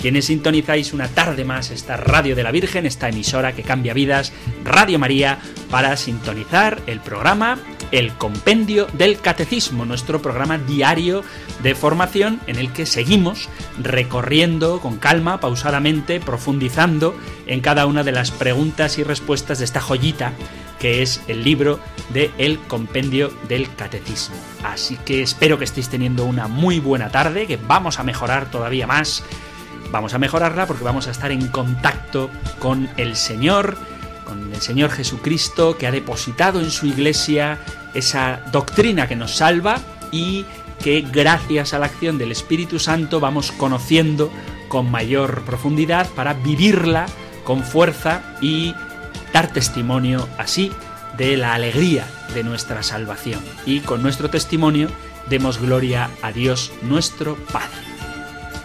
quienes sintonizáis una tarde más esta Radio de la Virgen, esta emisora que cambia vidas, Radio María, para sintonizar el programa El Compendio del Catecismo, nuestro programa diario de formación en el que seguimos recorriendo con calma, pausadamente, profundizando en cada una de las preguntas y respuestas de esta joyita que es el libro de El Compendio del Catecismo. Así que espero que estéis teniendo una muy buena tarde, que vamos a mejorar todavía más. Vamos a mejorarla porque vamos a estar en contacto con el Señor, con el Señor Jesucristo que ha depositado en su iglesia esa doctrina que nos salva y que gracias a la acción del Espíritu Santo vamos conociendo con mayor profundidad para vivirla con fuerza y dar testimonio así de la alegría de nuestra salvación y con nuestro testimonio demos gloria a Dios nuestro Padre.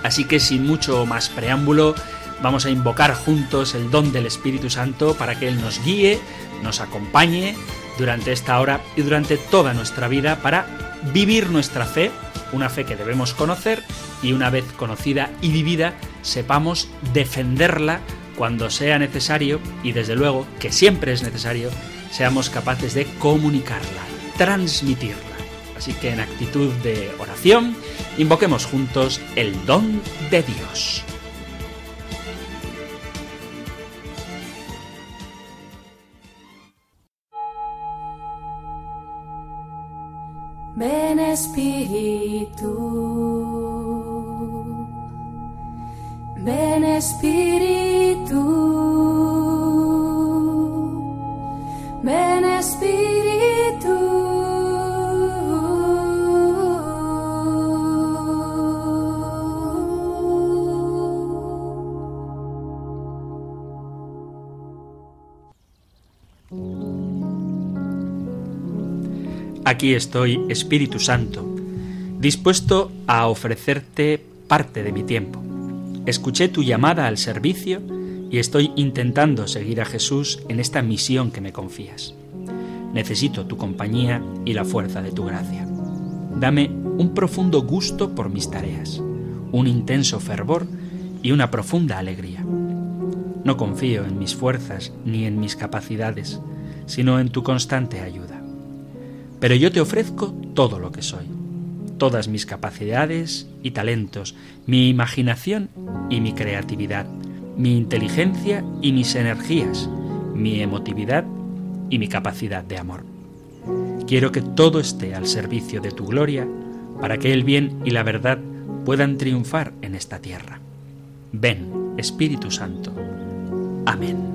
Así que sin mucho más preámbulo, vamos a invocar juntos el don del Espíritu Santo para que Él nos guíe, nos acompañe durante esta hora y durante toda nuestra vida para vivir nuestra fe, una fe que debemos conocer y una vez conocida y vivida sepamos defenderla cuando sea necesario y desde luego que siempre es necesario, seamos capaces de comunicarla, transmitirla. Así que en actitud de oración, invoquemos juntos el don de Dios. Ven Espíritu, ven Espíritu, Aquí estoy, Espíritu Santo, dispuesto a ofrecerte parte de mi tiempo. Escuché tu llamada al servicio y estoy intentando seguir a Jesús en esta misión que me confías. Necesito tu compañía y la fuerza de tu gracia. Dame un profundo gusto por mis tareas, un intenso fervor y una profunda alegría. No confío en mis fuerzas ni en mis capacidades, sino en tu constante ayuda. Pero yo te ofrezco todo lo que soy, todas mis capacidades y talentos, mi imaginación y mi creatividad, mi inteligencia y mis energías, mi emotividad y mi capacidad de amor. Quiero que todo esté al servicio de tu gloria para que el bien y la verdad puedan triunfar en esta tierra. Ven, Espíritu Santo. Amén.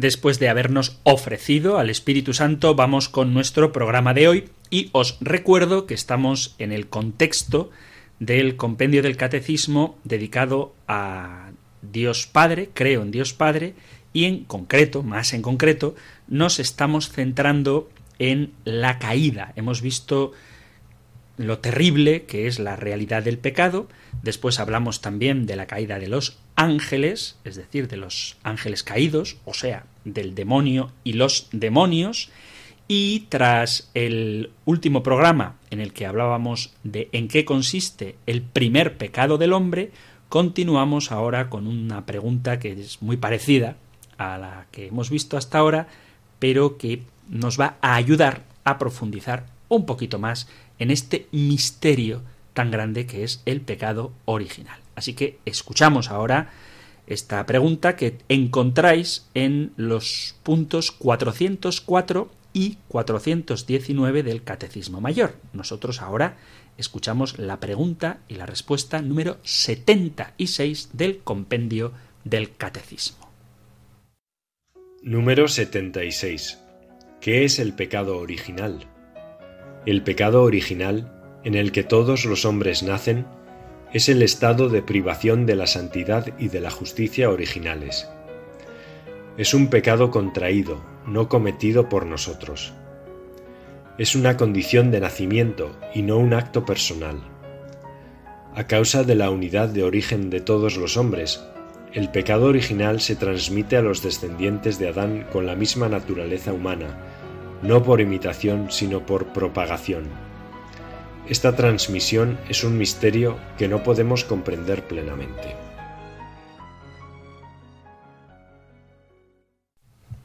Después de habernos ofrecido al Espíritu Santo, vamos con nuestro programa de hoy y os recuerdo que estamos en el contexto del compendio del catecismo dedicado a Dios Padre, creo en Dios Padre, y en concreto, más en concreto, nos estamos centrando en la caída. Hemos visto lo terrible que es la realidad del pecado, después hablamos también de la caída de los ángeles, es decir, de los ángeles caídos, o sea, del demonio y los demonios, y tras el último programa en el que hablábamos de en qué consiste el primer pecado del hombre, continuamos ahora con una pregunta que es muy parecida a la que hemos visto hasta ahora, pero que nos va a ayudar a profundizar un poquito más en este misterio tan grande que es el pecado original. Así que escuchamos ahora esta pregunta que encontráis en los puntos 404 y 419 del Catecismo Mayor. Nosotros ahora escuchamos la pregunta y la respuesta número 76 del compendio del Catecismo. Número 76. ¿Qué es el pecado original? El pecado original, en el que todos los hombres nacen, es el estado de privación de la santidad y de la justicia originales. Es un pecado contraído, no cometido por nosotros. Es una condición de nacimiento y no un acto personal. A causa de la unidad de origen de todos los hombres, el pecado original se transmite a los descendientes de Adán con la misma naturaleza humana, no por imitación sino por propagación. Esta transmisión es un misterio que no podemos comprender plenamente.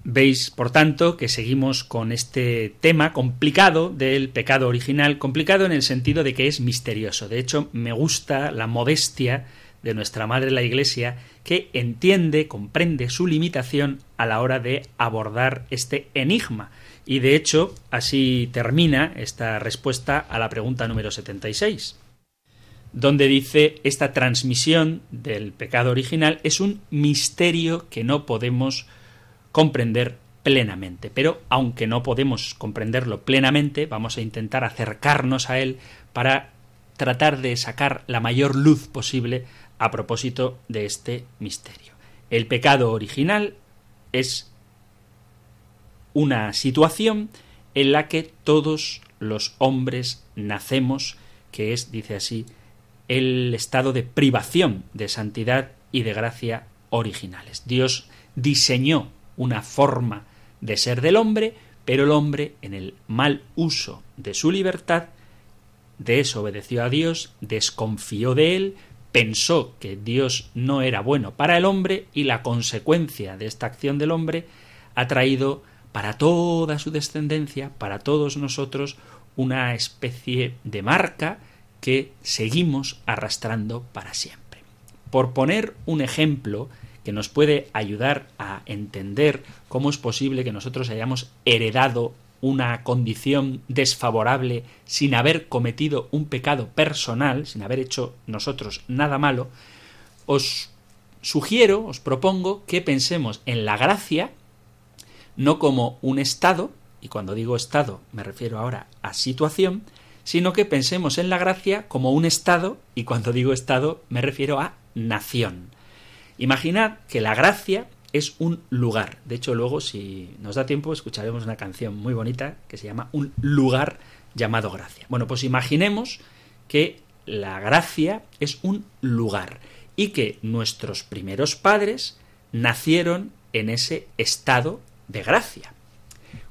Veis, por tanto, que seguimos con este tema complicado del pecado original, complicado en el sentido de que es misterioso. De hecho, me gusta la modestia de nuestra Madre la Iglesia, que entiende, comprende su limitación a la hora de abordar este enigma. Y de hecho, así termina esta respuesta a la pregunta número 76, donde dice esta transmisión del pecado original es un misterio que no podemos comprender plenamente. Pero aunque no podemos comprenderlo plenamente, vamos a intentar acercarnos a él para tratar de sacar la mayor luz posible a propósito de este misterio. El pecado original es una situación en la que todos los hombres nacemos, que es, dice así, el estado de privación de santidad y de gracia originales. Dios diseñó una forma de ser del hombre, pero el hombre, en el mal uso de su libertad, desobedeció a Dios, desconfió de él, pensó que Dios no era bueno para el hombre y la consecuencia de esta acción del hombre ha traído para toda su descendencia, para todos nosotros, una especie de marca que seguimos arrastrando para siempre. Por poner un ejemplo que nos puede ayudar a entender cómo es posible que nosotros hayamos heredado una condición desfavorable sin haber cometido un pecado personal, sin haber hecho nosotros nada malo, os sugiero, os propongo que pensemos en la gracia no como un estado, y cuando digo estado me refiero ahora a situación, sino que pensemos en la gracia como un estado, y cuando digo estado me refiero a nación. Imaginad que la gracia es un lugar. De hecho, luego, si nos da tiempo, escucharemos una canción muy bonita que se llama Un lugar llamado gracia. Bueno, pues imaginemos que la gracia es un lugar y que nuestros primeros padres nacieron en ese estado de gracia.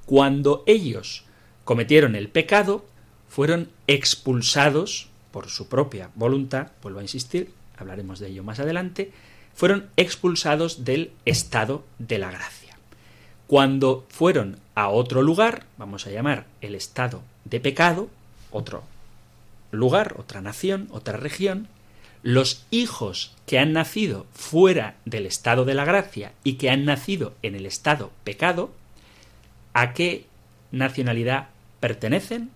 Cuando ellos cometieron el pecado, fueron expulsados por su propia voluntad, vuelvo a insistir, hablaremos de ello más adelante, fueron expulsados del estado de la gracia. Cuando fueron a otro lugar, vamos a llamar el estado de pecado, otro lugar, otra nación, otra región, los hijos que han nacido fuera del estado de la gracia y que han nacido en el estado pecado, ¿a qué nacionalidad pertenecen?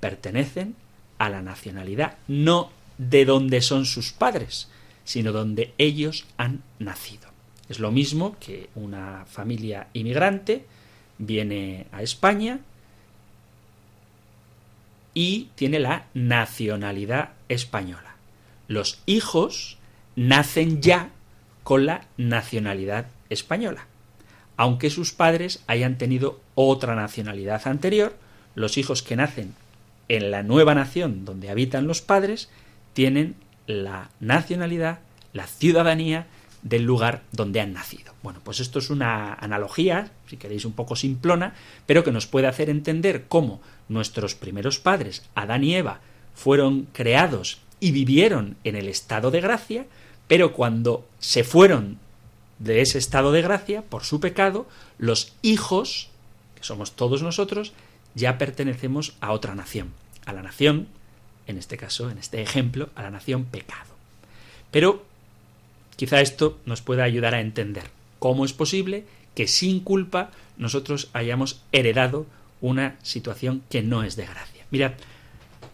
Pertenecen a la nacionalidad no de donde son sus padres, sino donde ellos han nacido. Es lo mismo que una familia inmigrante viene a España y tiene la nacionalidad española. Los hijos nacen ya con la nacionalidad española. Aunque sus padres hayan tenido otra nacionalidad anterior, los hijos que nacen en la nueva nación donde habitan los padres tienen la nacionalidad, la ciudadanía del lugar donde han nacido. Bueno, pues esto es una analogía, si queréis un poco simplona, pero que nos puede hacer entender cómo nuestros primeros padres, Adán y Eva, fueron creados y vivieron en el estado de gracia, pero cuando se fueron de ese estado de gracia por su pecado, los hijos, que somos todos nosotros, ya pertenecemos a otra nación, a la nación, en este caso, en este ejemplo, a la nación pecado. Pero quizá esto nos pueda ayudar a entender cómo es posible que sin culpa nosotros hayamos heredado una situación que no es de gracia. Mirad,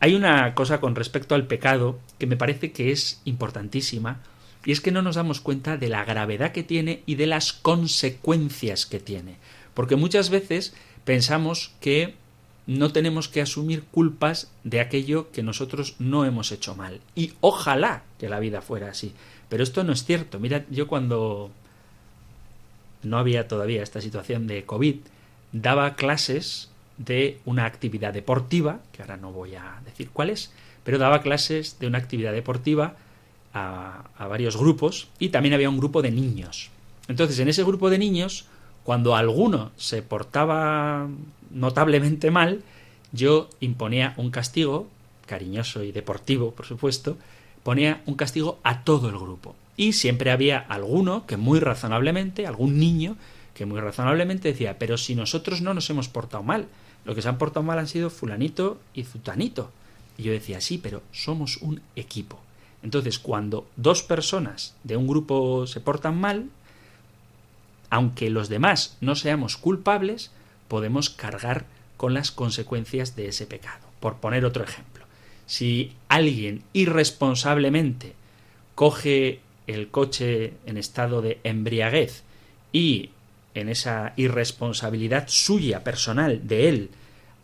hay una cosa con respecto al pecado que me parece que es importantísima y es que no nos damos cuenta de la gravedad que tiene y de las consecuencias que tiene. Porque muchas veces pensamos que no tenemos que asumir culpas de aquello que nosotros no hemos hecho mal. Y ojalá que la vida fuera así. Pero esto no es cierto. Mira, yo cuando no había todavía esta situación de COVID, daba clases de una actividad deportiva, que ahora no voy a decir cuál es, pero daba clases de una actividad deportiva a, varios grupos y también había un grupo de niños. Entonces, en ese grupo de niños, cuando alguno se portaba notablemente mal, yo imponía un castigo, cariñoso y deportivo, por supuesto, ponía un castigo a todo el grupo. Y siempre había alguno que muy razonablemente, algún niño, que muy razonablemente decía, pero si nosotros no nos hemos portado mal, lo que se han portado mal han sido fulanito y zutanito. Y yo decía, sí, pero somos un equipo. Entonces, cuando dos personas de un grupo se portan mal, aunque los demás no seamos culpables, podemos cargar con las consecuencias de ese pecado. Por poner otro ejemplo, si alguien irresponsablemente coge el coche en estado de embriaguez y en esa irresponsabilidad suya personal de él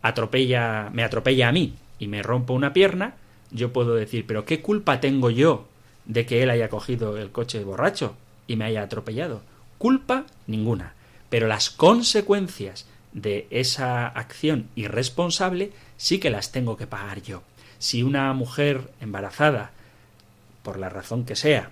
atropella me atropella a mí y me rompo una pierna, yo puedo decir, pero ¿qué culpa tengo yo de que él haya cogido el coche borracho y me haya atropellado? Culpa ninguna. Pero las consecuencias de esa acción irresponsable sí que las tengo que pagar yo. Si una mujer embarazada, por la razón que sea,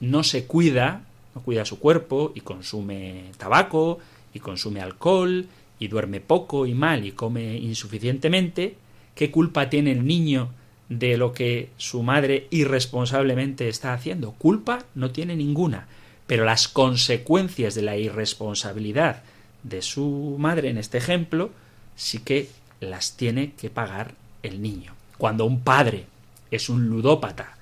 no se cuida, no cuida su cuerpo y consume tabaco y consume alcohol y duerme poco y mal y come insuficientemente, ¿qué culpa tiene el niño de lo que su madre irresponsablemente está haciendo. Culpa no tiene ninguna, pero las consecuencias de la irresponsabilidad de su madre en este ejemplo sí que las tiene que pagar el niño. Cuando un padre es un ludópata,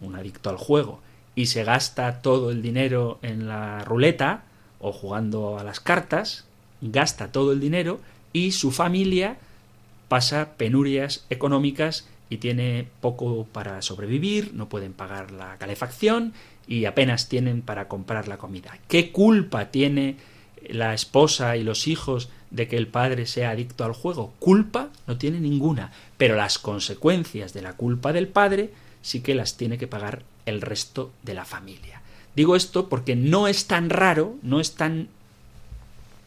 un adicto al juego, y se gasta todo el dinero en la ruleta o jugando a las cartas, gasta todo el dinero y su familia pasa penurias económicas y tiene poco para sobrevivir, no pueden pagar la calefacción y apenas tienen para comprar la comida. ¿Qué culpa tiene la esposa y los hijos de que el padre sea adicto al juego? Culpa no tiene ninguna, pero las consecuencias de la culpa del padre sí que las tiene que pagar el resto de la familia. Digo esto porque no es tan raro, no es tan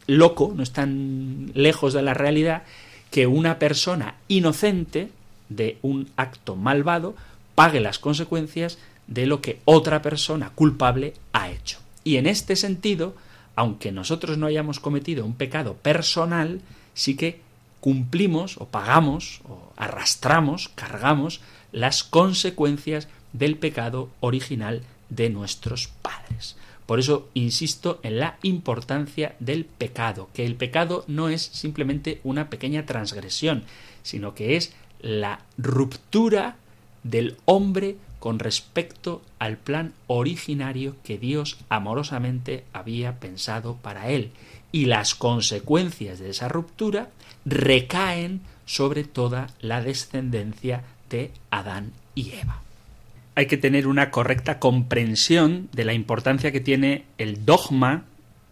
loco, no es tan lejos de la realidad que una persona inocente de un acto malvado pague las consecuencias de lo que otra persona culpable ha hecho. Y en este sentido, aunque nosotros no hayamos cometido un pecado personal, sí que cumplimos o pagamos o arrastramos, cargamos las consecuencias del pecado original de nuestros padres. Por eso insisto en la importancia del pecado, que el pecado no es simplemente una pequeña transgresión, sino que es la ruptura del hombre con respecto al plan originario que Dios amorosamente había pensado para él. Y las consecuencias de esa ruptura recaen sobre toda la descendencia Adán y Eva. Hay que tener una correcta comprensión de la importancia que tiene el dogma,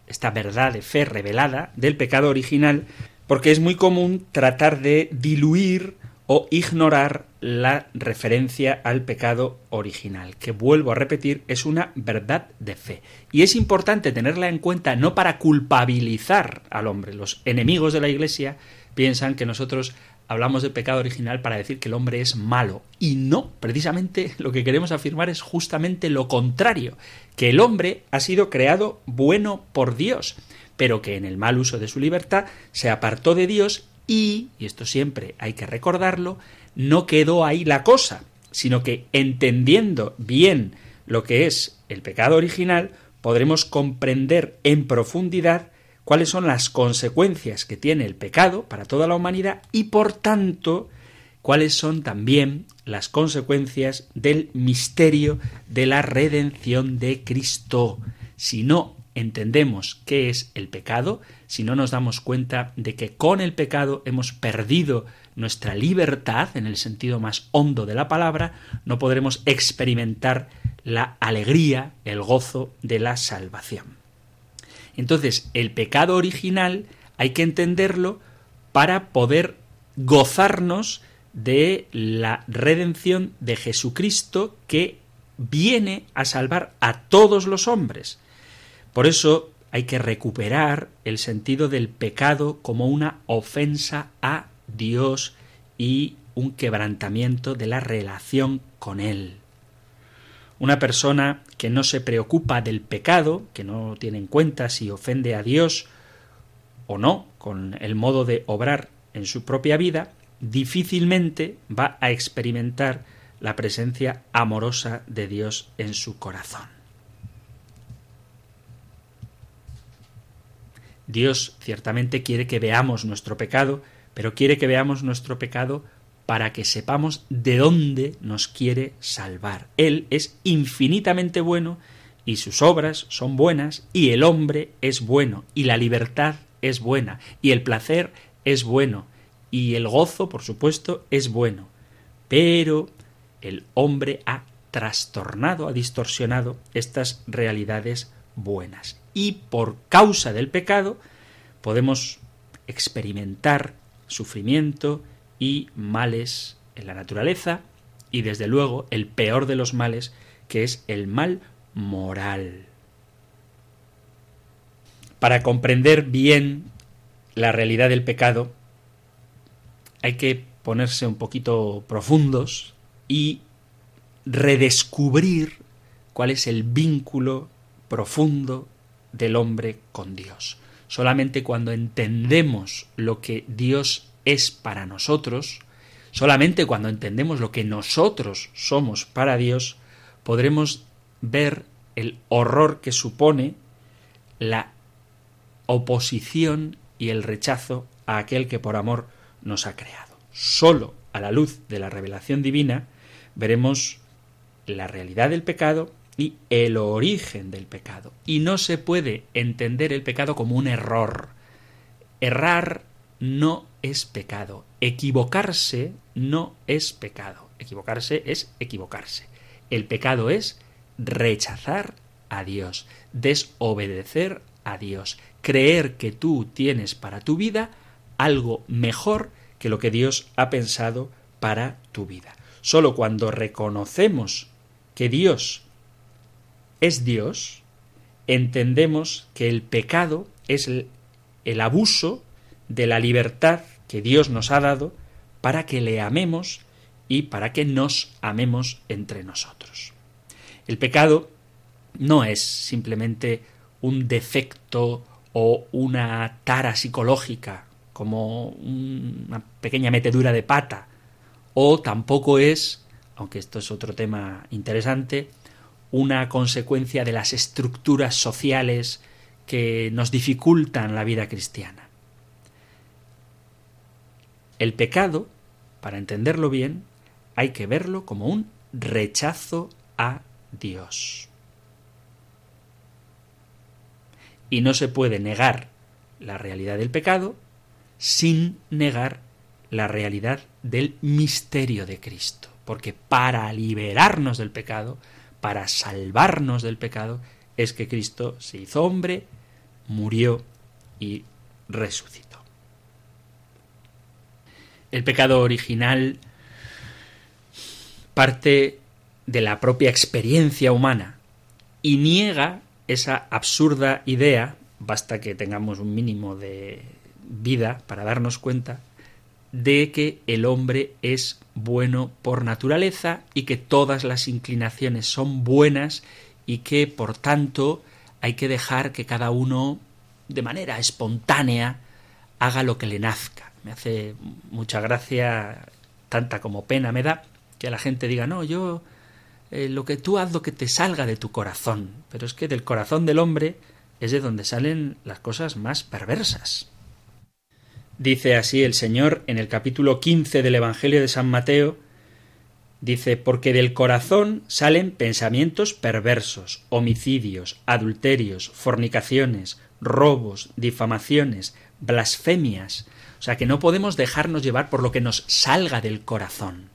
esta verdad de fe revelada del pecado original, porque es muy común tratar de diluir o ignorar la referencia al pecado original, que vuelvo a repetir, es una verdad de fe. Y es importante tenerla en cuenta no para culpabilizar al hombre. Los enemigos de la Iglesia piensan que nosotros hablamos del pecado original para decir que el hombre es malo. Y no, precisamente lo que queremos afirmar es justamente lo contrario, que el hombre ha sido creado bueno por Dios, pero que en el mal uso de su libertad se apartó de Dios y, y esto siempre hay que recordarlo, no quedó ahí la cosa, sino que entendiendo bien lo que es el pecado original, podremos comprender en profundidad cuáles son las consecuencias que tiene el pecado para toda la humanidad y por tanto cuáles son también las consecuencias del misterio de la redención de Cristo. Si no entendemos qué es el pecado, si no nos damos cuenta de que con el pecado hemos perdido nuestra libertad en el sentido más hondo de la palabra, no podremos experimentar la alegría, el gozo de la salvación. Entonces, el pecado original hay que entenderlo para poder gozarnos de la redención de Jesucristo que viene a salvar a todos los hombres. Por eso hay que recuperar el sentido del pecado como una ofensa a Dios y un quebrantamiento de la relación con Él. Una persona que no se preocupa del pecado, que no tiene en cuenta si ofende a Dios o no con el modo de obrar en su propia vida, difícilmente va a experimentar la presencia amorosa de Dios en su corazón. Dios ciertamente quiere que veamos nuestro pecado, pero quiere que veamos nuestro pecado para que sepamos de dónde nos quiere salvar. Él es infinitamente bueno y sus obras son buenas y el hombre es bueno y la libertad es buena y el placer es bueno y el gozo, por supuesto, es bueno. Pero el hombre ha trastornado, ha distorsionado estas realidades buenas. Y por causa del pecado podemos experimentar sufrimiento y males en la naturaleza y desde luego el peor de los males que es el mal moral. Para comprender bien la realidad del pecado hay que ponerse un poquito profundos y redescubrir cuál es el vínculo profundo del hombre con Dios. Solamente cuando entendemos lo que Dios es para nosotros, solamente cuando entendemos lo que nosotros somos para Dios, podremos ver el horror que supone la oposición y el rechazo a aquel que por amor nos ha creado. Solo a la luz de la revelación divina veremos la realidad del pecado y el origen del pecado. Y no se puede entender el pecado como un error. Errar no es pecado. Equivocarse no es pecado. Equivocarse es equivocarse. El pecado es rechazar a Dios, desobedecer a Dios, creer que tú tienes para tu vida algo mejor que lo que Dios ha pensado para tu vida. Solo cuando reconocemos que Dios es Dios, entendemos que el pecado es el, el, abuso de la libertad que Dios nos ha dado para que le amemos y para que nos amemos entre nosotros. El pecado no es simplemente un defecto o una tara psicológica como una pequeña metedura de pata, o tampoco es, aunque esto es otro tema interesante, una consecuencia de las estructuras sociales que nos dificultan la vida cristiana. El pecado, para entenderlo bien, hay que verlo como un rechazo a Dios. Y no se puede negar la realidad del pecado sin negar la realidad del misterio de Cristo. Porque para liberarnos del pecado, para salvarnos del pecado, es que Cristo se hizo hombre, murió y resucitó. El pecado original parte de la propia experiencia humana y niega esa absurda idea, basta que tengamos un mínimo de vida para darnos cuenta de que el hombre es bueno por naturaleza y que todas las inclinaciones son buenas y que por tanto hay que dejar que cada uno de manera espontánea haga lo que le nazca. Me hace mucha gracia, tanta como pena me da, que la gente diga, no, yo eh, lo que tú haz lo que te salga de tu corazón. Pero es que del corazón del hombre es de donde salen las cosas más perversas. Dice así el Señor en el capítulo 15 del Evangelio de San Mateo, dice, porque del corazón salen pensamientos perversos, homicidios, adulterios, fornicaciones, robos, difamaciones, blasfemias. O sea que no podemos dejarnos llevar por lo que nos salga del corazón.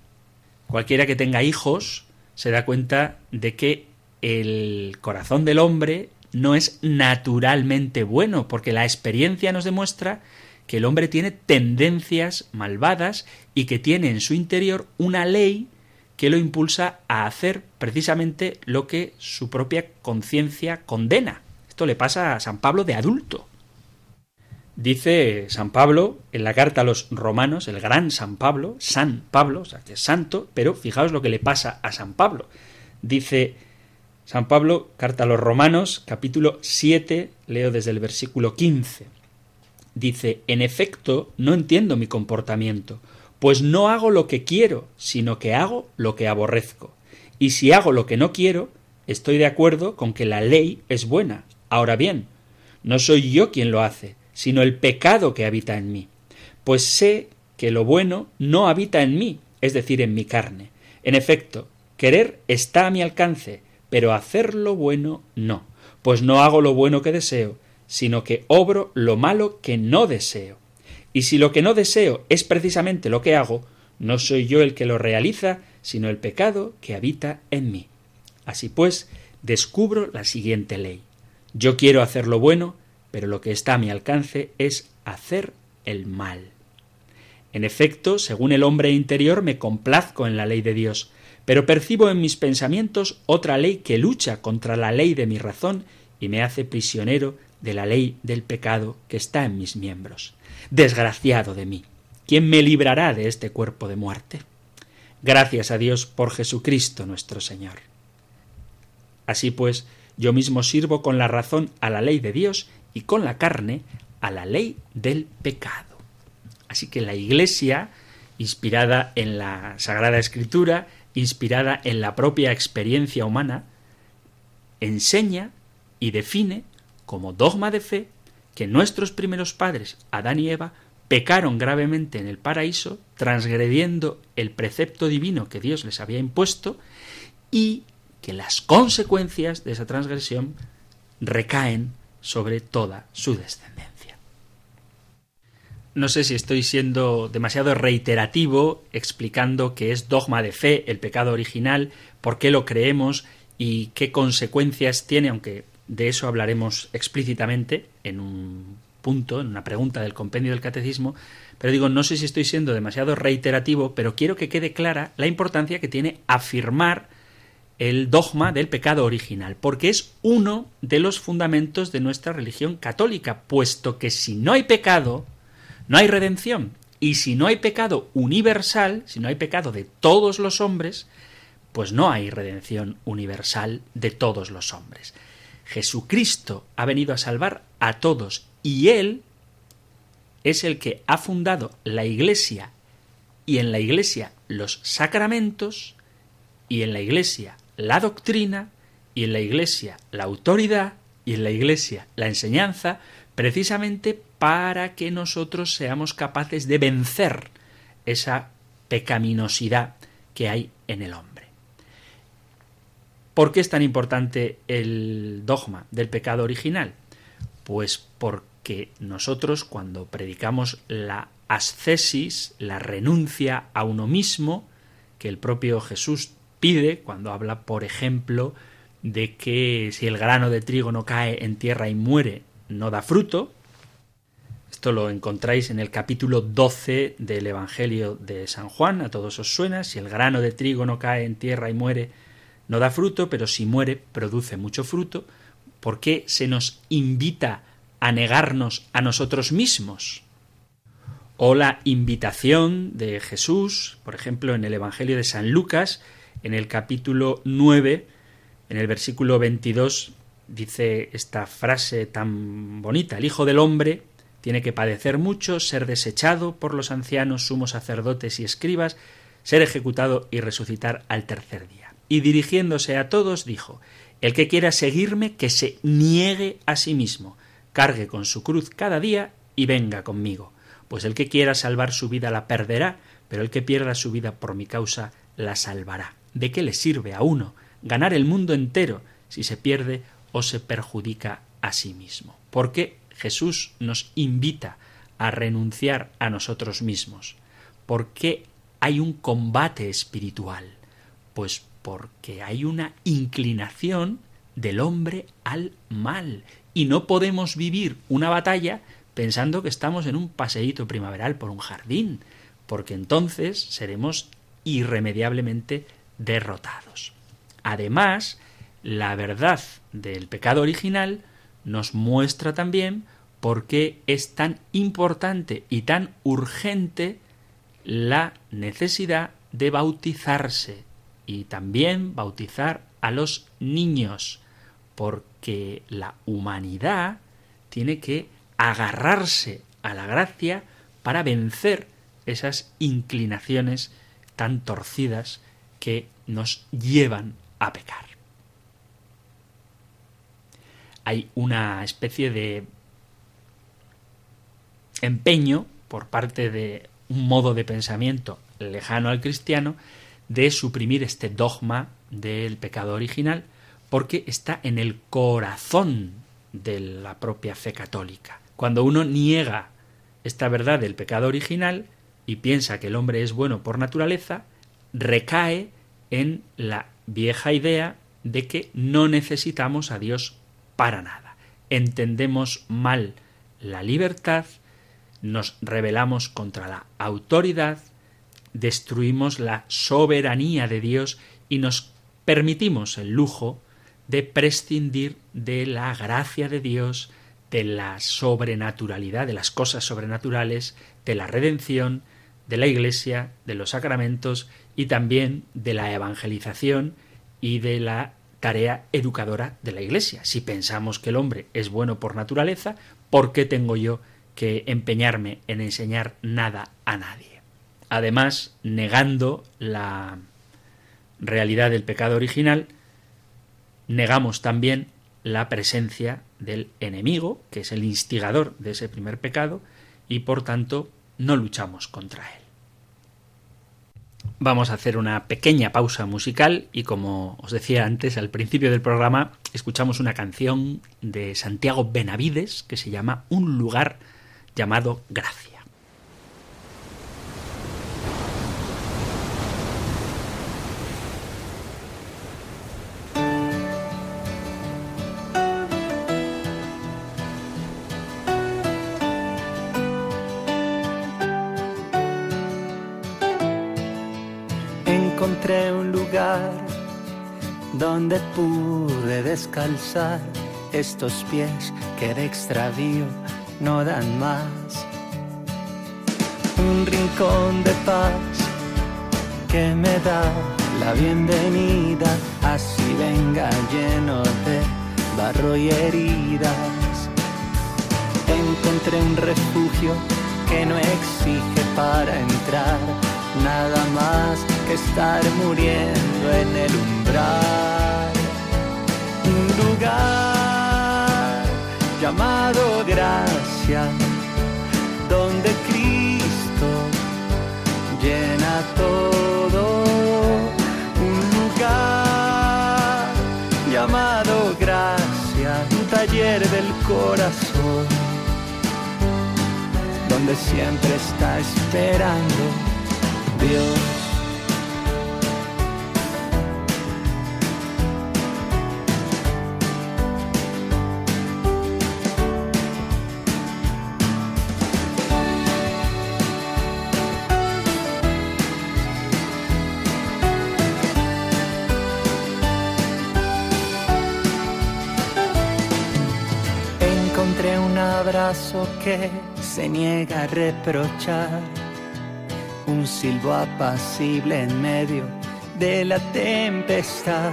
Cualquiera que tenga hijos se da cuenta de que el corazón del hombre no es naturalmente bueno, porque la experiencia nos demuestra que el hombre tiene tendencias malvadas y que tiene en su interior una ley que lo impulsa a hacer precisamente lo que su propia conciencia condena. Esto le pasa a San Pablo de adulto. Dice San Pablo en la carta a los romanos, el gran San Pablo, San Pablo, o sea, que es santo, pero fijaos lo que le pasa a San Pablo. Dice San Pablo, carta a los romanos, capítulo 7, leo desde el versículo 15. Dice, en efecto, no entiendo mi comportamiento, pues no hago lo que quiero, sino que hago lo que aborrezco. Y si hago lo que no quiero, estoy de acuerdo con que la ley es buena. Ahora bien, no soy yo quien lo hace, sino el pecado que habita en mí. Pues sé que lo bueno no habita en mí, es decir, en mi carne. En efecto, querer está a mi alcance, pero hacer lo bueno no, pues no hago lo bueno que deseo, sino que obro lo malo que no deseo. Y si lo que no deseo es precisamente lo que hago, no soy yo el que lo realiza, sino el pecado que habita en mí. Así pues, descubro la siguiente ley. Yo quiero hacer lo bueno, pero lo que está a mi alcance es hacer el mal. En efecto, según el hombre interior, me complazco en la ley de Dios, pero percibo en mis pensamientos otra ley que lucha contra la ley de mi razón y me hace prisionero de la ley del pecado que está en mis miembros. Desgraciado de mí. ¿Quién me librará de este cuerpo de muerte? Gracias a Dios por Jesucristo nuestro Señor. Así pues, yo mismo sirvo con la razón a la ley de Dios y con la carne a la ley del pecado. Así que la Iglesia, inspirada en la Sagrada Escritura, inspirada en la propia experiencia humana, enseña y define como dogma de fe que nuestros primeros padres, Adán y Eva, pecaron gravemente en el paraíso, transgrediendo el precepto divino que Dios les había impuesto, y que las consecuencias de esa transgresión recaen sobre toda su descendencia. No sé si estoy siendo demasiado reiterativo explicando que es dogma de fe el pecado original, por qué lo creemos y qué consecuencias tiene, aunque de eso hablaremos explícitamente en un punto, en una pregunta del compendio del catecismo, pero digo, no sé si estoy siendo demasiado reiterativo, pero quiero que quede clara la importancia que tiene afirmar el dogma del pecado original, porque es uno de los fundamentos de nuestra religión católica, puesto que si no hay pecado, no hay redención, y si no hay pecado universal, si no hay pecado de todos los hombres, pues no hay redención universal de todos los hombres. Jesucristo ha venido a salvar a todos y Él es el que ha fundado la Iglesia y en la Iglesia los sacramentos y en la Iglesia la doctrina y en la Iglesia la autoridad y en la Iglesia la enseñanza precisamente para que nosotros seamos capaces de vencer esa pecaminosidad que hay en el hombre. ¿Por qué es tan importante el dogma del pecado original? Pues porque nosotros cuando predicamos la ascesis, la renuncia a uno mismo, que el propio Jesús pide cuando habla, por ejemplo, de que si el grano de trigo no cae en tierra y muere, no da fruto. Esto lo encontráis en el capítulo 12 del Evangelio de San Juan, a todos os suena, si el grano de trigo no cae en tierra y muere, no da fruto, pero si muere, produce mucho fruto. ¿Por qué se nos invita a negarnos a nosotros mismos? O la invitación de Jesús, por ejemplo, en el Evangelio de San Lucas, en el capítulo 9, en el versículo 22, dice esta frase tan bonita, el Hijo del Hombre tiene que padecer mucho, ser desechado por los ancianos, sumos sacerdotes y escribas, ser ejecutado y resucitar al tercer día y dirigiéndose a todos dijo El que quiera seguirme, que se niegue a sí mismo, cargue con su cruz cada día y venga conmigo. Pues el que quiera salvar su vida la perderá, pero el que pierda su vida por mi causa la salvará. ¿De qué le sirve a uno ganar el mundo entero si se pierde o se perjudica a sí mismo? Porque Jesús nos invita a renunciar a nosotros mismos. ¿Por qué hay un combate espiritual? Pues porque hay una inclinación del hombre al mal y no podemos vivir una batalla pensando que estamos en un paseíto primaveral por un jardín, porque entonces seremos irremediablemente derrotados. Además, la verdad del pecado original nos muestra también por qué es tan importante y tan urgente la necesidad de bautizarse y también bautizar a los niños, porque la humanidad tiene que agarrarse a la gracia para vencer esas inclinaciones tan torcidas que nos llevan a pecar. Hay una especie de empeño por parte de un modo de pensamiento lejano al cristiano de suprimir este dogma del pecado original porque está en el corazón de la propia fe católica. Cuando uno niega esta verdad del pecado original y piensa que el hombre es bueno por naturaleza, recae en la vieja idea de que no necesitamos a Dios para nada. Entendemos mal la libertad, nos rebelamos contra la autoridad, destruimos la soberanía de Dios y nos permitimos el lujo de prescindir de la gracia de Dios, de la sobrenaturalidad, de las cosas sobrenaturales, de la redención, de la Iglesia, de los sacramentos y también de la evangelización y de la tarea educadora de la Iglesia. Si pensamos que el hombre es bueno por naturaleza, ¿por qué tengo yo que empeñarme en enseñar nada a nadie? Además, negando la realidad del pecado original, negamos también la presencia del enemigo, que es el instigador de ese primer pecado, y por tanto no luchamos contra él. Vamos a hacer una pequeña pausa musical y como os decía antes al principio del programa, escuchamos una canción de Santiago Benavides que se llama Un lugar llamado Gracia. Descalzar estos pies que de extravío no dan más. Un rincón de paz que me da la bienvenida, así venga lleno de barro y heridas. Encontré un refugio que no exige para entrar nada más que estar muriendo en el umbral. Lugar llamado gracia, donde Cristo llena todo. Un lugar llamado gracia, un taller del corazón, donde siempre está esperando Encontré que se niega a reprochar. Un silbo apacible en medio de la tempestad,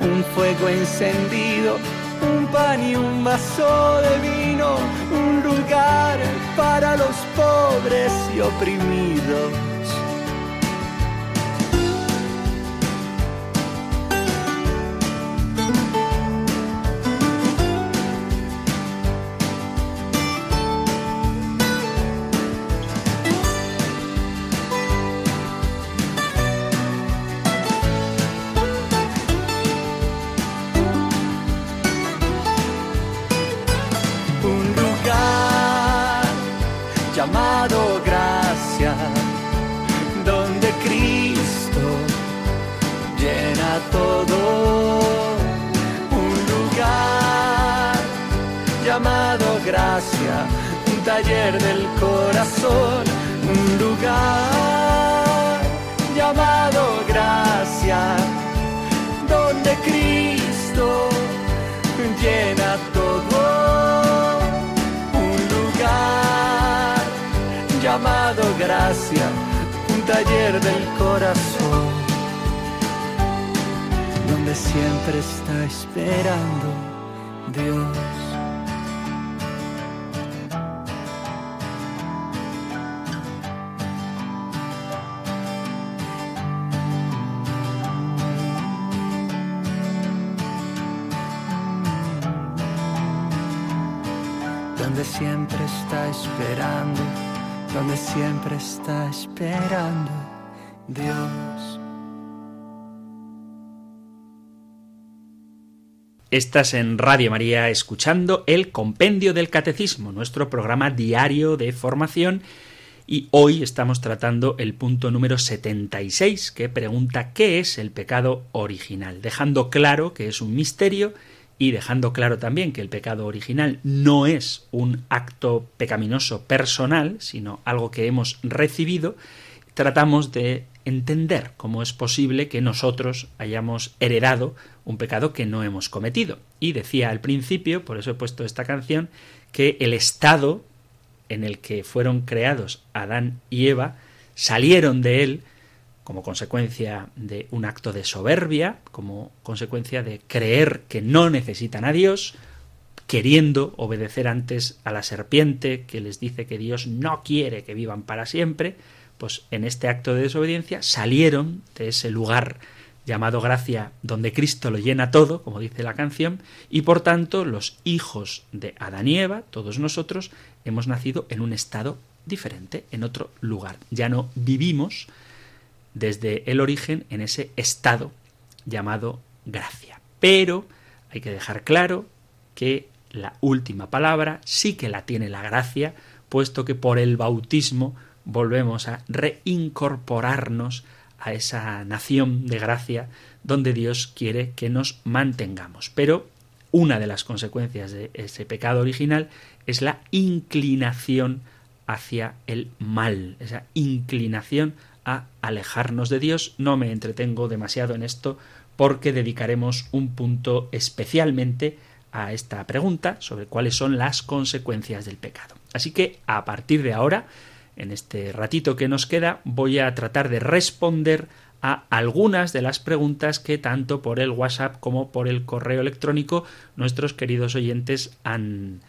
un fuego encendido, un pan y un vaso de vino, un lugar para los pobres y oprimidos. Taller del corazón, un lugar llamado gracia, donde Cristo llena todo, un lugar llamado gracia, un taller del corazón, donde siempre está esperando Dios. Siempre está esperando, donde siempre está esperando Dios. Estás en Radio María escuchando el Compendio del Catecismo, nuestro programa diario de formación, y hoy estamos tratando el punto número 76, que pregunta ¿qué es el pecado original? Dejando claro que es un misterio y dejando claro también que el pecado original no es un acto pecaminoso personal, sino algo que hemos recibido, tratamos de entender cómo es posible que nosotros hayamos heredado un pecado que no hemos cometido. Y decía al principio, por eso he puesto esta canción, que el estado en el que fueron creados Adán y Eva salieron de él como consecuencia de un acto de soberbia, como consecuencia de creer que no necesitan a Dios, queriendo obedecer antes a la serpiente que les dice que Dios no quiere que vivan para siempre, pues en este acto de desobediencia salieron de ese lugar llamado gracia donde Cristo lo llena todo, como dice la canción, y por tanto los hijos de Adán y Eva, todos nosotros, hemos nacido en un estado diferente, en otro lugar. Ya no vivimos desde el origen en ese estado llamado gracia. Pero hay que dejar claro que la última palabra sí que la tiene la gracia, puesto que por el bautismo volvemos a reincorporarnos a esa nación de gracia donde Dios quiere que nos mantengamos. Pero una de las consecuencias de ese pecado original es la inclinación hacia el mal, esa inclinación a alejarnos de Dios. No me entretengo demasiado en esto porque dedicaremos un punto especialmente a esta pregunta sobre cuáles son las consecuencias del pecado. Así que a partir de ahora, en este ratito que nos queda, voy a tratar de responder a algunas de las preguntas que tanto por el WhatsApp como por el correo electrónico nuestros queridos oyentes han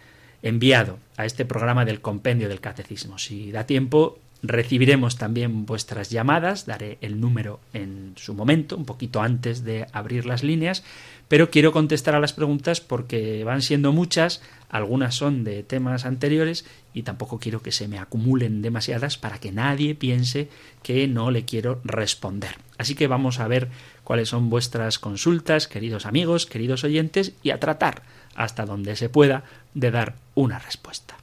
enviado a este programa del compendio del catecismo. Si da tiempo, Recibiremos también vuestras llamadas, daré el número en su momento, un poquito antes de abrir las líneas, pero quiero contestar a las preguntas porque van siendo muchas, algunas son de temas anteriores y tampoco quiero que se me acumulen demasiadas para que nadie piense que no le quiero responder. Así que vamos a ver cuáles son vuestras consultas, queridos amigos, queridos oyentes, y a tratar hasta donde se pueda de dar una respuesta.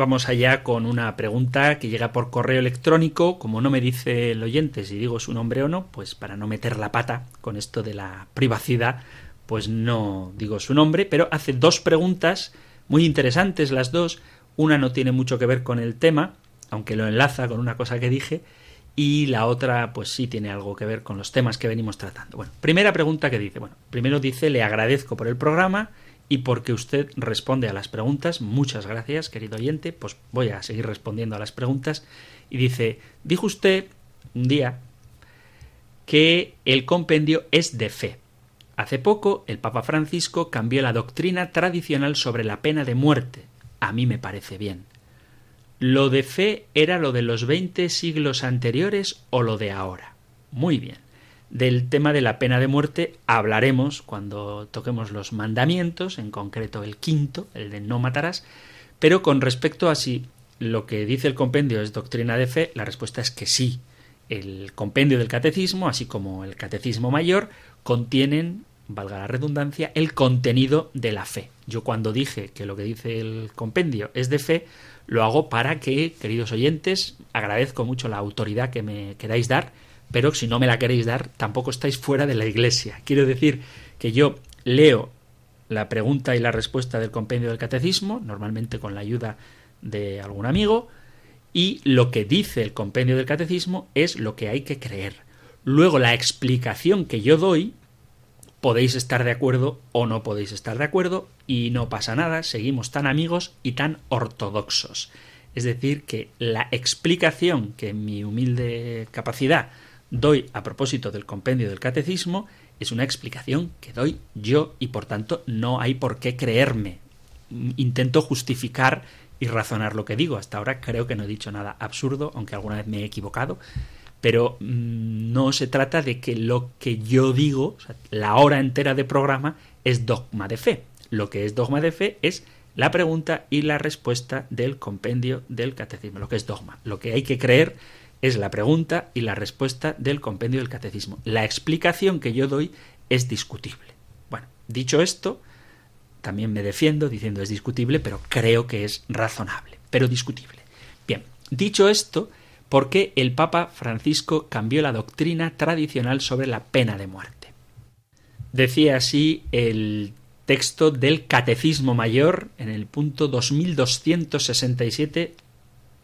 Vamos allá con una pregunta que llega por correo electrónico. Como no me dice el oyente si digo su nombre o no, pues para no meter la pata con esto de la privacidad, pues no digo su nombre, pero hace dos preguntas muy interesantes las dos. Una no tiene mucho que ver con el tema, aunque lo enlaza con una cosa que dije, y la otra pues sí tiene algo que ver con los temas que venimos tratando. Bueno, primera pregunta que dice, bueno, primero dice le agradezco por el programa y porque usted responde a las preguntas. Muchas gracias, querido oyente. Pues voy a seguir respondiendo a las preguntas. Y dice, dijo usted un día que el compendio es de fe. Hace poco el Papa Francisco cambió la doctrina tradicional sobre la pena de muerte. A mí me parece bien. ¿Lo de fe era lo de los veinte siglos anteriores o lo de ahora? Muy bien. Del tema de la pena de muerte hablaremos cuando toquemos los mandamientos, en concreto el quinto, el de no matarás, pero con respecto a si lo que dice el compendio es doctrina de fe, la respuesta es que sí. El compendio del catecismo, así como el catecismo mayor, contienen, valga la redundancia, el contenido de la fe. Yo cuando dije que lo que dice el compendio es de fe, lo hago para que, queridos oyentes, agradezco mucho la autoridad que me queráis dar, pero si no me la queréis dar, tampoco estáis fuera de la iglesia. Quiero decir que yo leo la pregunta y la respuesta del compendio del catecismo, normalmente con la ayuda de algún amigo, y lo que dice el compendio del catecismo es lo que hay que creer. Luego la explicación que yo doy, podéis estar de acuerdo o no podéis estar de acuerdo, y no pasa nada, seguimos tan amigos y tan ortodoxos. Es decir, que la explicación que en mi humilde capacidad doy a propósito del compendio del catecismo es una explicación que doy yo y por tanto no hay por qué creerme. Intento justificar y razonar lo que digo. Hasta ahora creo que no he dicho nada absurdo, aunque alguna vez me he equivocado. Pero mm, no se trata de que lo que yo digo, la hora entera de programa, es dogma de fe. Lo que es dogma de fe es la pregunta y la respuesta del compendio del catecismo, lo que es dogma. Lo que hay que creer es la pregunta y la respuesta del compendio del catecismo. La explicación que yo doy es discutible. Bueno, dicho esto, también me defiendo diciendo es discutible, pero creo que es razonable, pero discutible. Bien, dicho esto, ¿por qué el Papa Francisco cambió la doctrina tradicional sobre la pena de muerte? Decía así el texto del Catecismo Mayor en el punto 2267,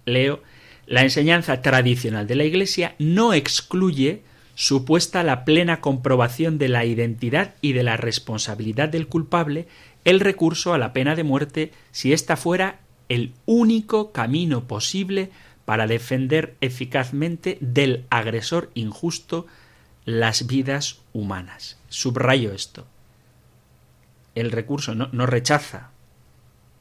leo, la enseñanza tradicional de la Iglesia no excluye supuesta la plena comprobación de la identidad y de la responsabilidad del culpable el recurso a la pena de muerte si ésta fuera el único camino posible para defender eficazmente del agresor injusto las vidas humanas. Subrayo esto. El recurso no, no rechaza,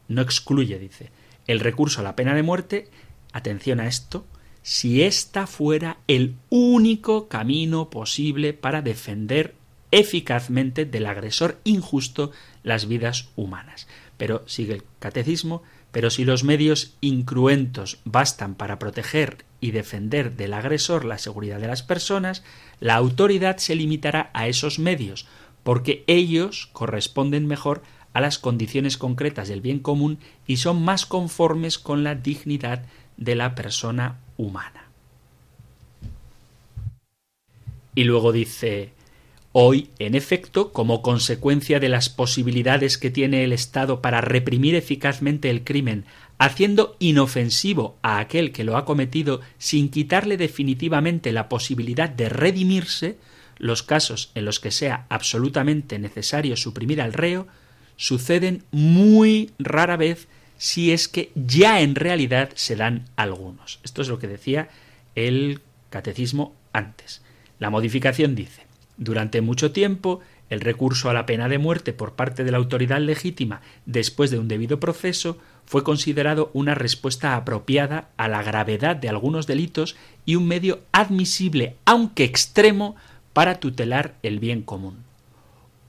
no excluye, dice, el recurso a la pena de muerte atención a esto, si ésta fuera el único camino posible para defender eficazmente del agresor injusto las vidas humanas. Pero sigue el catecismo, pero si los medios incruentos bastan para proteger y defender del agresor la seguridad de las personas, la autoridad se limitará a esos medios, porque ellos corresponden mejor a las condiciones concretas del bien común y son más conformes con la dignidad de la persona humana. Y luego dice, hoy, en efecto, como consecuencia de las posibilidades que tiene el Estado para reprimir eficazmente el crimen, haciendo inofensivo a aquel que lo ha cometido sin quitarle definitivamente la posibilidad de redimirse, los casos en los que sea absolutamente necesario suprimir al reo suceden muy rara vez si es que ya en realidad se dan algunos. Esto es lo que decía el catecismo antes. La modificación dice, durante mucho tiempo, el recurso a la pena de muerte por parte de la autoridad legítima después de un debido proceso fue considerado una respuesta apropiada a la gravedad de algunos delitos y un medio admisible, aunque extremo, para tutelar el bien común.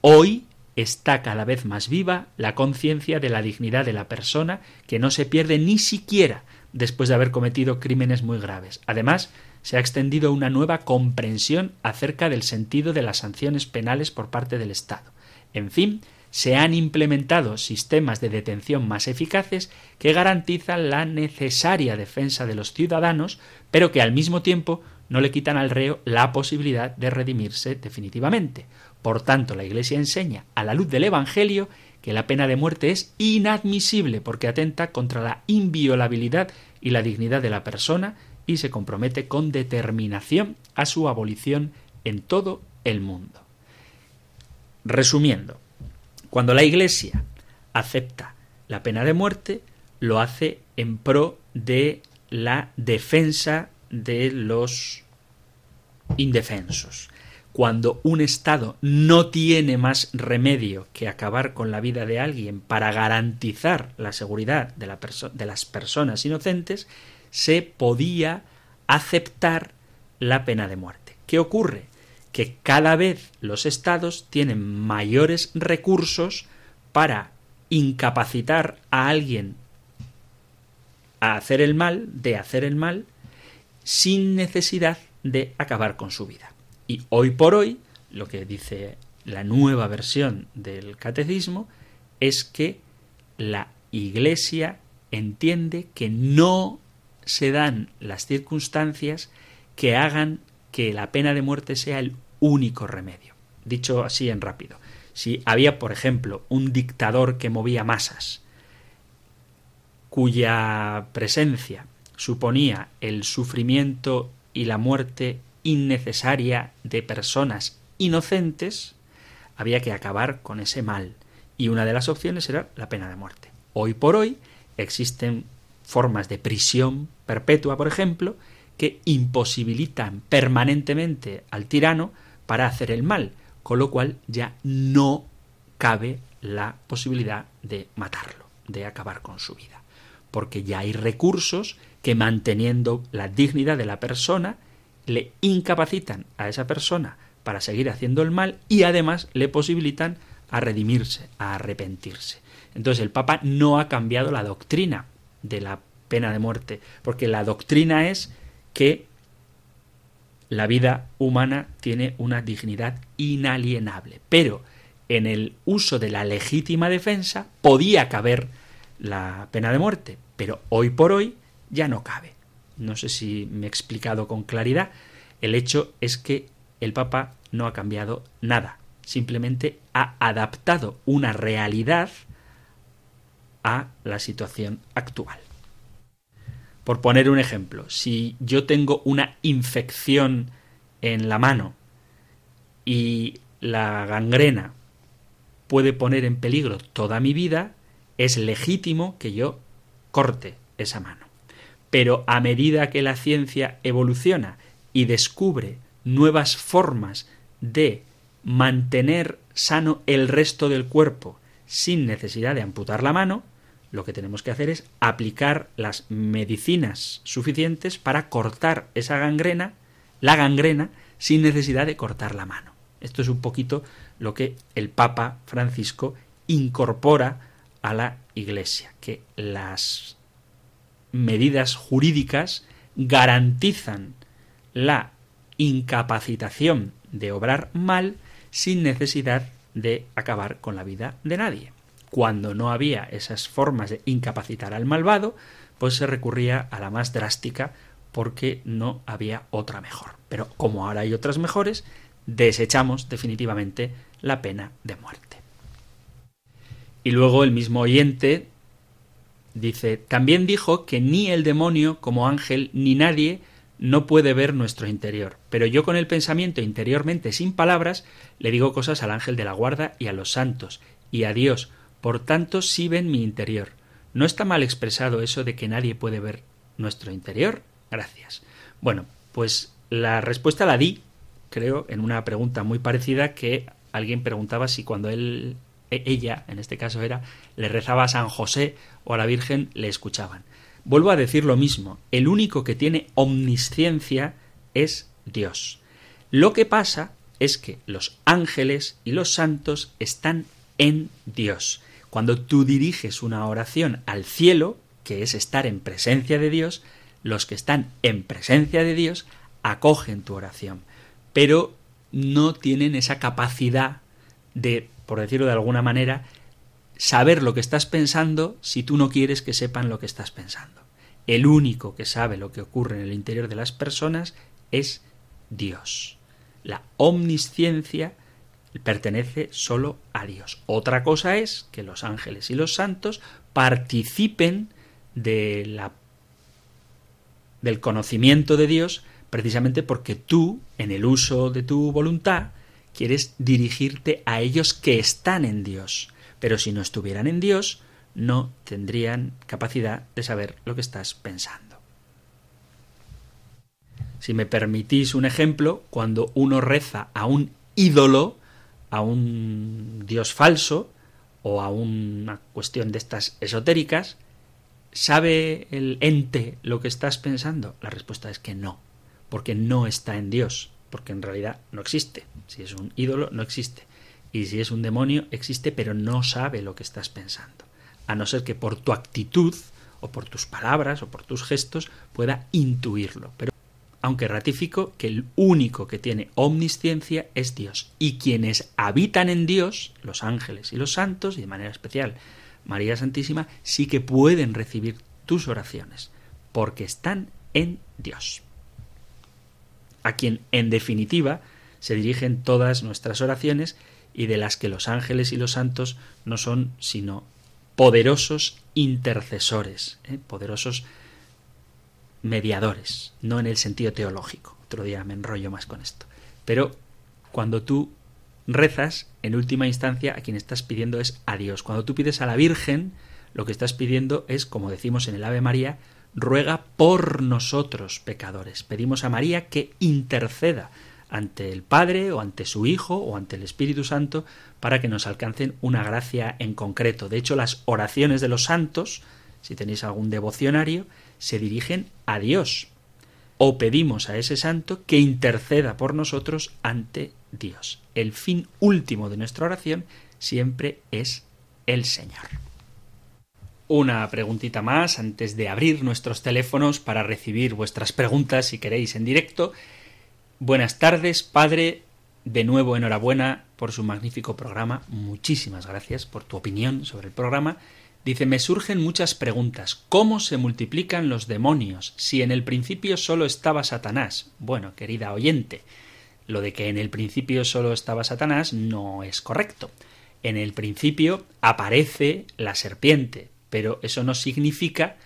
Hoy está cada vez más viva la conciencia de la dignidad de la persona que no se pierde ni siquiera después de haber cometido crímenes muy graves. Además, se ha extendido una nueva comprensión acerca del sentido de las sanciones penales por parte del Estado. En fin, se han implementado sistemas de detención más eficaces que garantizan la necesaria defensa de los ciudadanos, pero que al mismo tiempo no le quitan al reo la posibilidad de redimirse definitivamente. Por tanto, la Iglesia enseña, a la luz del Evangelio, que la pena de muerte es inadmisible porque atenta contra la inviolabilidad y la dignidad de la persona y se compromete con determinación a su abolición en todo el mundo. Resumiendo, cuando la Iglesia acepta la pena de muerte, lo hace en pro de la defensa de los indefensos. Cuando un Estado no tiene más remedio que acabar con la vida de alguien para garantizar la seguridad de, la de las personas inocentes, se podía aceptar la pena de muerte. ¿Qué ocurre? Que cada vez los estados tienen mayores recursos para incapacitar a alguien a hacer el mal, de hacer el mal, sin necesidad de acabar con su vida. Y hoy por hoy, lo que dice la nueva versión del catecismo es que la Iglesia entiende que no se dan las circunstancias que hagan que la pena de muerte sea el único remedio. Dicho así en rápido, Si había, por ejemplo, un dictador que movía masas, cuya presencia suponía el sufrimiento y la muerte innecesaria de personas inocentes, había que acabar con ese mal. Y una de las opciones era la pena de muerte. Hoy por hoy existen formas de prisión perpetua, por ejemplo, que imposibilitan permanentemente al tirano para hacer el mal, con lo cual ya no cabe la posibilidad de matarlo, de acabar con su vida, porque ya hay recursos que manteniendo la dignidad de la persona le incapacitan a esa persona para seguir haciendo el mal y además le posibilitan a redimirse, a arrepentirse. Entonces el Papa no ha cambiado la doctrina de la pena de muerte, porque la doctrina es que la vida humana tiene una dignidad inalienable, pero en el uso de la legítima defensa podía caber la pena de muerte, pero hoy por hoy ya no cabe. No sé si me he explicado con claridad. El hecho es que el Papa no ha cambiado nada, simplemente ha adaptado una realidad a la situación actual. Por poner un ejemplo, si yo tengo una infección en la mano y la gangrena puede poner en peligro toda mi vida, es legítimo que yo corte esa mano. Pero a medida que la ciencia evoluciona y descubre nuevas formas de mantener sano el resto del cuerpo sin necesidad de amputar la mano, lo que tenemos que hacer es aplicar las medicinas suficientes para cortar esa gangrena, la gangrena, sin necesidad de cortar la mano. Esto es un poquito lo que el Papa Francisco incorpora a la Iglesia, que las medidas jurídicas garantizan la incapacitación de obrar mal sin necesidad de acabar con la vida de nadie cuando no había esas formas de incapacitar al malvado, pues se recurría a la más drástica porque no había otra mejor. Pero como ahora hay otras mejores, desechamos definitivamente la pena de muerte. Y luego el mismo oyente dice, también dijo que ni el demonio como ángel ni nadie no puede ver nuestro interior, pero yo con el pensamiento interiormente sin palabras le digo cosas al ángel de la guarda y a los santos y a Dios, por tanto, sí ven mi interior. ¿No está mal expresado eso de que nadie puede ver nuestro interior? Gracias. Bueno, pues la respuesta la di, creo, en una pregunta muy parecida que alguien preguntaba si cuando él, ella, en este caso era, le rezaba a San José o a la Virgen, le escuchaban. Vuelvo a decir lo mismo, el único que tiene omnisciencia es Dios. Lo que pasa es que los ángeles y los santos están en Dios. Cuando tú diriges una oración al cielo, que es estar en presencia de Dios, los que están en presencia de Dios acogen tu oración, pero no tienen esa capacidad de, por decirlo de alguna manera, saber lo que estás pensando si tú no quieres que sepan lo que estás pensando. El único que sabe lo que ocurre en el interior de las personas es Dios. La omnisciencia pertenece solo a Dios. Otra cosa es que los ángeles y los santos participen de la del conocimiento de Dios precisamente porque tú, en el uso de tu voluntad, quieres dirigirte a ellos que están en Dios. Pero si no estuvieran en Dios, no tendrían capacidad de saber lo que estás pensando. Si me permitís un ejemplo, cuando uno reza a un ídolo, a un dios falso o a una cuestión de estas esotéricas, ¿sabe el ente lo que estás pensando? La respuesta es que no, porque no está en Dios, porque en realidad no existe. Si es un ídolo, no existe. Y si es un demonio, existe, pero no sabe lo que estás pensando. A no ser que por tu actitud, o por tus palabras, o por tus gestos, pueda intuirlo. Pero aunque ratifico que el único que tiene omnisciencia es Dios, y quienes habitan en Dios, los ángeles y los santos, y de manera especial María Santísima, sí que pueden recibir tus oraciones, porque están en Dios, a quien en definitiva se dirigen todas nuestras oraciones y de las que los ángeles y los santos no son sino poderosos intercesores, ¿eh? poderosos mediadores, no en el sentido teológico. Otro día me enrollo más con esto. Pero cuando tú rezas, en última instancia, a quien estás pidiendo es a Dios. Cuando tú pides a la Virgen, lo que estás pidiendo es, como decimos en el Ave María, ruega por nosotros pecadores. Pedimos a María que interceda ante el Padre o ante su Hijo o ante el Espíritu Santo para que nos alcancen una gracia en concreto. De hecho, las oraciones de los santos, si tenéis algún devocionario, se dirigen a Dios. O pedimos a ese santo que interceda por nosotros ante Dios. El fin último de nuestra oración siempre es el Señor. Una preguntita más antes de abrir nuestros teléfonos para recibir vuestras preguntas si queréis en directo. Buenas tardes, padre. De nuevo, enhorabuena por su magnífico programa. Muchísimas gracias por tu opinión sobre el programa. Dice, me surgen muchas preguntas. ¿Cómo se multiplican los demonios si en el principio solo estaba Satanás? Bueno, querida oyente, lo de que en el principio solo estaba Satanás no es correcto. En el principio aparece la serpiente, pero eso no significa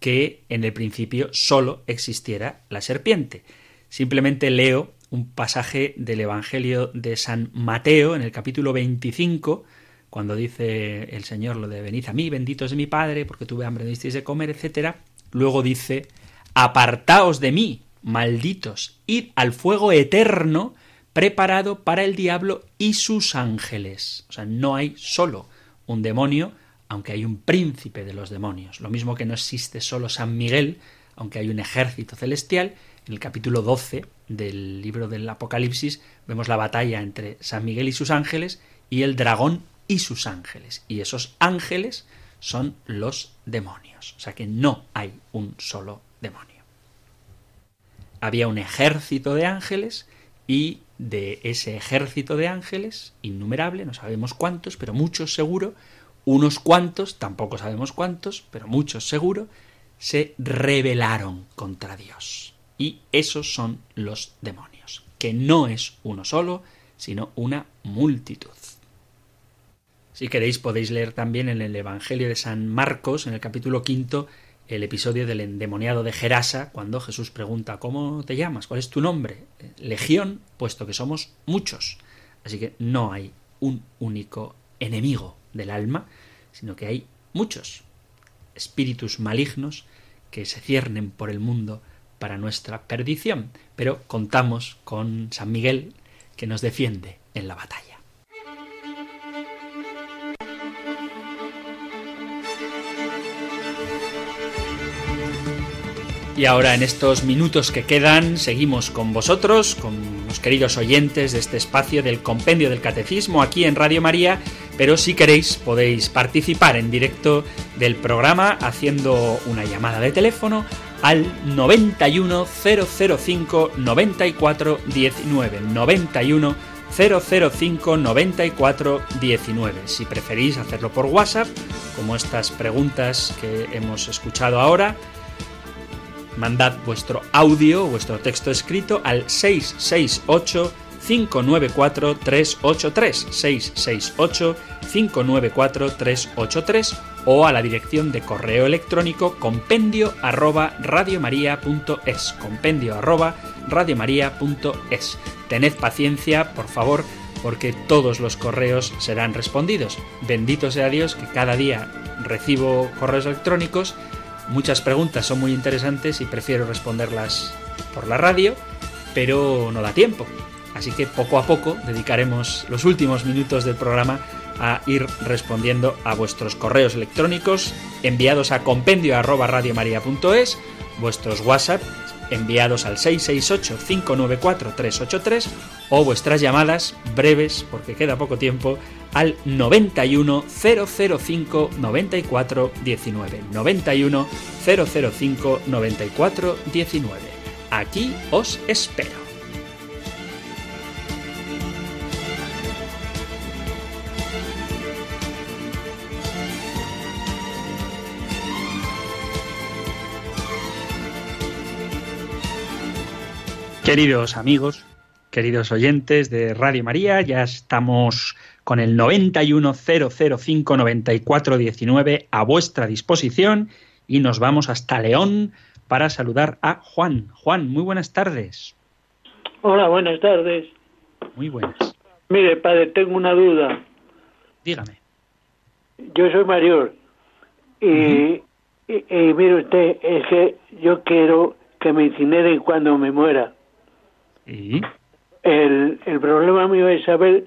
que en el principio solo existiera la serpiente. Simplemente leo un pasaje del Evangelio de San Mateo en el capítulo 25, cuando dice el Señor lo de venid a mí, benditos de mi Padre, porque tuve hambre, me disteis de comer, etc. Luego dice, apartaos de mí, malditos, id al fuego eterno preparado para el diablo y sus ángeles. O sea, no hay solo un demonio, aunque hay un príncipe de los demonios. Lo mismo que no existe solo San Miguel, aunque hay un ejército celestial. En el capítulo 12 del libro del Apocalipsis vemos la batalla entre San Miguel y sus ángeles y el dragón y sus ángeles. Y esos ángeles son los demonios. O sea que no hay un solo demonio había un ejército de ángeles y de ese ejército de ángeles, innumerable, no sabemos cuántos, pero muchos seguro, unos cuantos, tampoco sabemos cuántos, pero muchos seguro, se rebelaron contra Dios. Y esos son los demonios, que no es uno solo, sino una multitud. Si queréis podéis leer también en el Evangelio de San Marcos, en el capítulo quinto, el episodio del endemoniado de Gerasa, cuando Jesús pregunta ¿Cómo te llamas? ¿Cuál es tu nombre? Legión, puesto que somos muchos. Así que no hay un único enemigo del alma, sino que hay muchos espíritus malignos que se ciernen por el mundo para nuestra perdición. Pero contamos con San Miguel que nos defiende en la batalla. Y ahora en estos minutos que quedan seguimos con vosotros, con los queridos oyentes de este espacio del Compendio del Catecismo aquí en Radio María, pero si queréis podéis participar en directo del programa haciendo una llamada de teléfono al 91 005 94 19 91 005 94 19. Si preferís hacerlo por WhatsApp, como estas preguntas que hemos escuchado ahora, Mandad vuestro audio, vuestro texto escrito al 668 594 383 668 594 383 o a la dirección de correo electrónico compendio arroba radiomaria.es compendio arroba radiomaria.es Tened paciencia, por favor, porque todos los correos serán respondidos. Bendito sea Dios que cada día recibo correos electrónicos Muchas preguntas son muy interesantes y prefiero responderlas por la radio, pero no da tiempo. Así que poco a poco dedicaremos los últimos minutos del programa a ir respondiendo a vuestros correos electrónicos enviados a compendio vuestros WhatsApp enviados al 668-594-383 o vuestras llamadas breves, porque queda poco tiempo, al 91 005 94 19. 91 005 94 19. Aquí os espero. Queridos amigos, queridos oyentes de Radio María, ya estamos con el 910059419 a vuestra disposición y nos vamos hasta León para saludar a Juan. Juan, muy buenas tardes. Hola, buenas tardes. Muy buenas. Mire, padre, tengo una duda. Dígame. Yo soy mayor y, y, y mire usted, es que yo quiero que me incineren cuando me muera. ¿Y? El, el problema mío es saber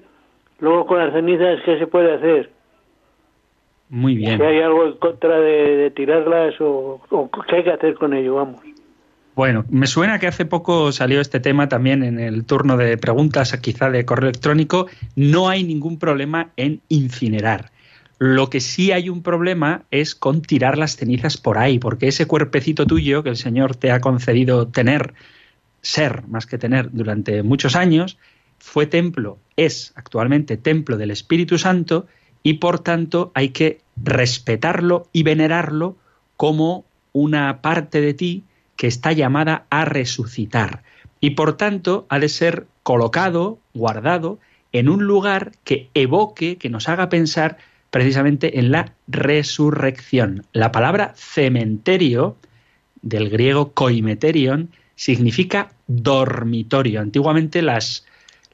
luego con las cenizas qué se puede hacer. Muy bien. Si hay algo en contra de, de tirarlas o, o qué hay que hacer con ello, vamos. Bueno, me suena que hace poco salió este tema también en el turno de preguntas, quizá de correo electrónico. No hay ningún problema en incinerar. Lo que sí hay un problema es con tirar las cenizas por ahí, porque ese cuerpecito tuyo que el Señor te ha concedido tener, ser más que tener durante muchos años, fue templo, es actualmente templo del Espíritu Santo y por tanto hay que respetarlo y venerarlo como una parte de ti que está llamada a resucitar y por tanto ha de ser colocado, guardado en un lugar que evoque, que nos haga pensar precisamente en la resurrección. La palabra cementerio, del griego koimeterion, significa dormitorio. Antiguamente las,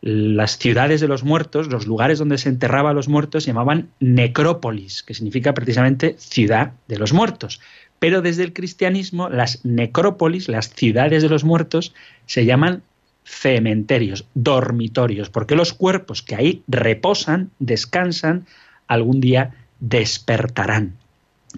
las ciudades de los muertos, los lugares donde se enterraba a los muertos, se llamaban necrópolis, que significa precisamente ciudad de los muertos. Pero desde el cristianismo, las necrópolis, las ciudades de los muertos, se llaman cementerios, dormitorios, porque los cuerpos que ahí reposan, descansan, algún día despertarán.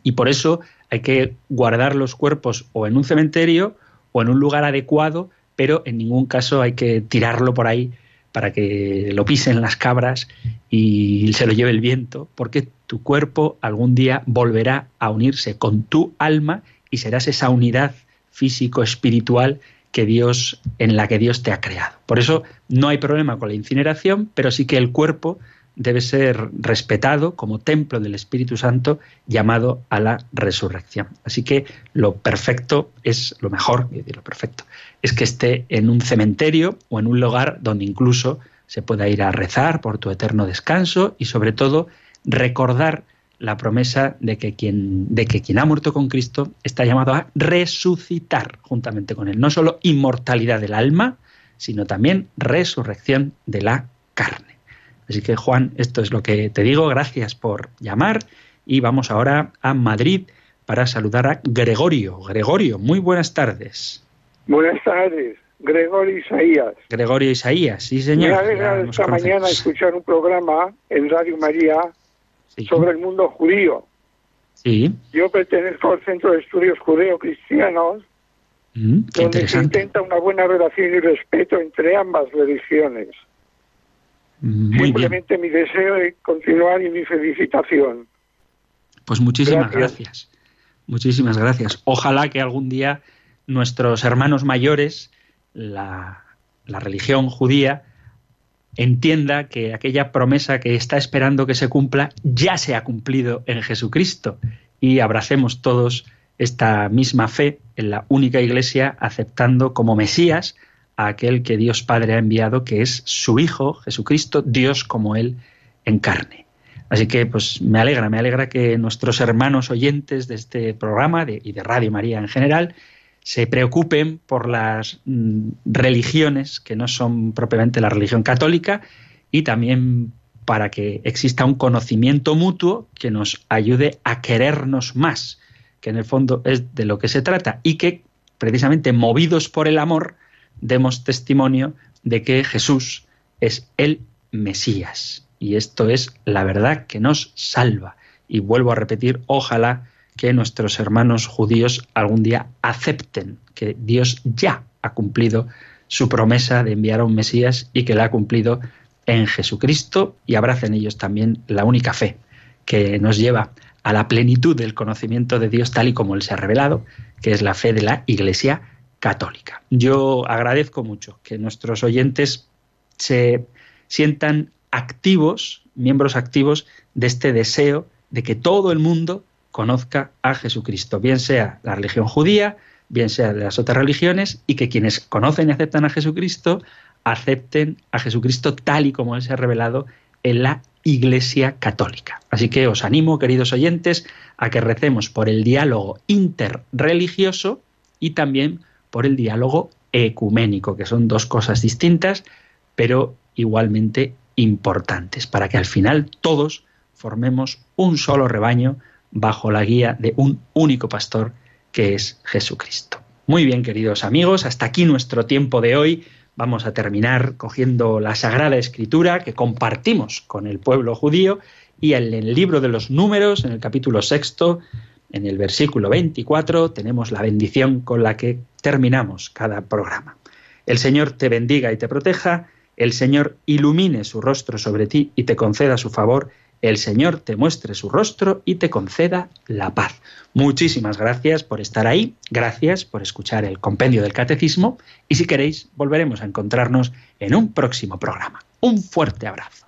Y por eso hay que guardar los cuerpos o en un cementerio en un lugar adecuado, pero en ningún caso hay que tirarlo por ahí para que lo pisen las cabras y se lo lleve el viento, porque tu cuerpo algún día volverá a unirse con tu alma y serás esa unidad físico-espiritual que Dios en la que Dios te ha creado. Por eso no hay problema con la incineración, pero sí que el cuerpo debe ser respetado como templo del Espíritu Santo llamado a la resurrección. Así que lo perfecto es lo mejor, lo perfecto, es que esté en un cementerio o en un lugar donde incluso se pueda ir a rezar por tu eterno descanso y sobre todo recordar la promesa de que quien, de que quien ha muerto con Cristo está llamado a resucitar juntamente con él. No solo inmortalidad del alma, sino también resurrección de la carne. Así que Juan, esto es lo que te digo. Gracias por llamar y vamos ahora a Madrid para saludar a Gregorio. Gregorio, muy buenas tardes. Buenas tardes, Gregorio Isaías. Gregorio Isaías, sí señor. Me alegra esta mañana escuchar un programa en Radio María sí. sobre el mundo judío. Sí. Yo pertenezco al Centro de Estudios Judeo-Cristianos, mm, donde se intenta una buena relación y respeto entre ambas religiones. Muy Simplemente bien. mi deseo de continuar y mi felicitación. Pues muchísimas Gracias. gracias. Muchísimas gracias. Ojalá que algún día nuestros hermanos mayores, la, la religión judía, entienda que aquella promesa que está esperando que se cumpla ya se ha cumplido en Jesucristo y abracemos todos esta misma fe en la única iglesia aceptando como Mesías a aquel que Dios Padre ha enviado, que es su Hijo, Jesucristo, Dios como Él en carne. Así que pues me alegra, me alegra que nuestros hermanos oyentes de este programa y de Radio María en general se preocupen por las mm, religiones que no son propiamente la religión católica y también para que exista un conocimiento mutuo que nos ayude a querernos más, que en el fondo es de lo que se trata y que precisamente movidos por el amor demos testimonio de que Jesús es el Mesías. Y esto es la verdad que nos salva. Y vuelvo a repetir, ojalá que nuestros hermanos judíos algún día acepten que Dios ya ha cumplido su promesa de enviar a un Mesías y que la ha cumplido en Jesucristo y abracen ellos también la única fe que nos lleva a la plenitud del conocimiento de Dios tal y como Él se ha revelado, que es la fe de la Iglesia católica. Yo agradezco mucho que nuestros oyentes se sientan activos, miembros activos de este deseo de que todo el mundo conozca a Jesucristo, bien sea la religión judía, bien sea de las otras religiones, y que quienes conocen y aceptan a Jesucristo acepten a Jesucristo tal y como Él se ha revelado en la Iglesia Católica. Así que os animo, queridos oyentes, a que recemos por el diálogo interreligioso y también por el diálogo ecuménico, que son dos cosas distintas, pero igualmente importantes, para que al final todos formemos un solo rebaño bajo la guía de un único pastor que es Jesucristo. Muy bien, queridos amigos, hasta aquí nuestro tiempo de hoy. Vamos a terminar cogiendo la Sagrada Escritura que compartimos con el pueblo judío y en el libro de los números, en el capítulo sexto, en el versículo 24, tenemos la bendición con la que terminamos cada programa. El Señor te bendiga y te proteja, el Señor ilumine su rostro sobre ti y te conceda su favor, el Señor te muestre su rostro y te conceda la paz. Muchísimas gracias por estar ahí, gracias por escuchar el compendio del catecismo y si queréis volveremos a encontrarnos en un próximo programa. Un fuerte abrazo.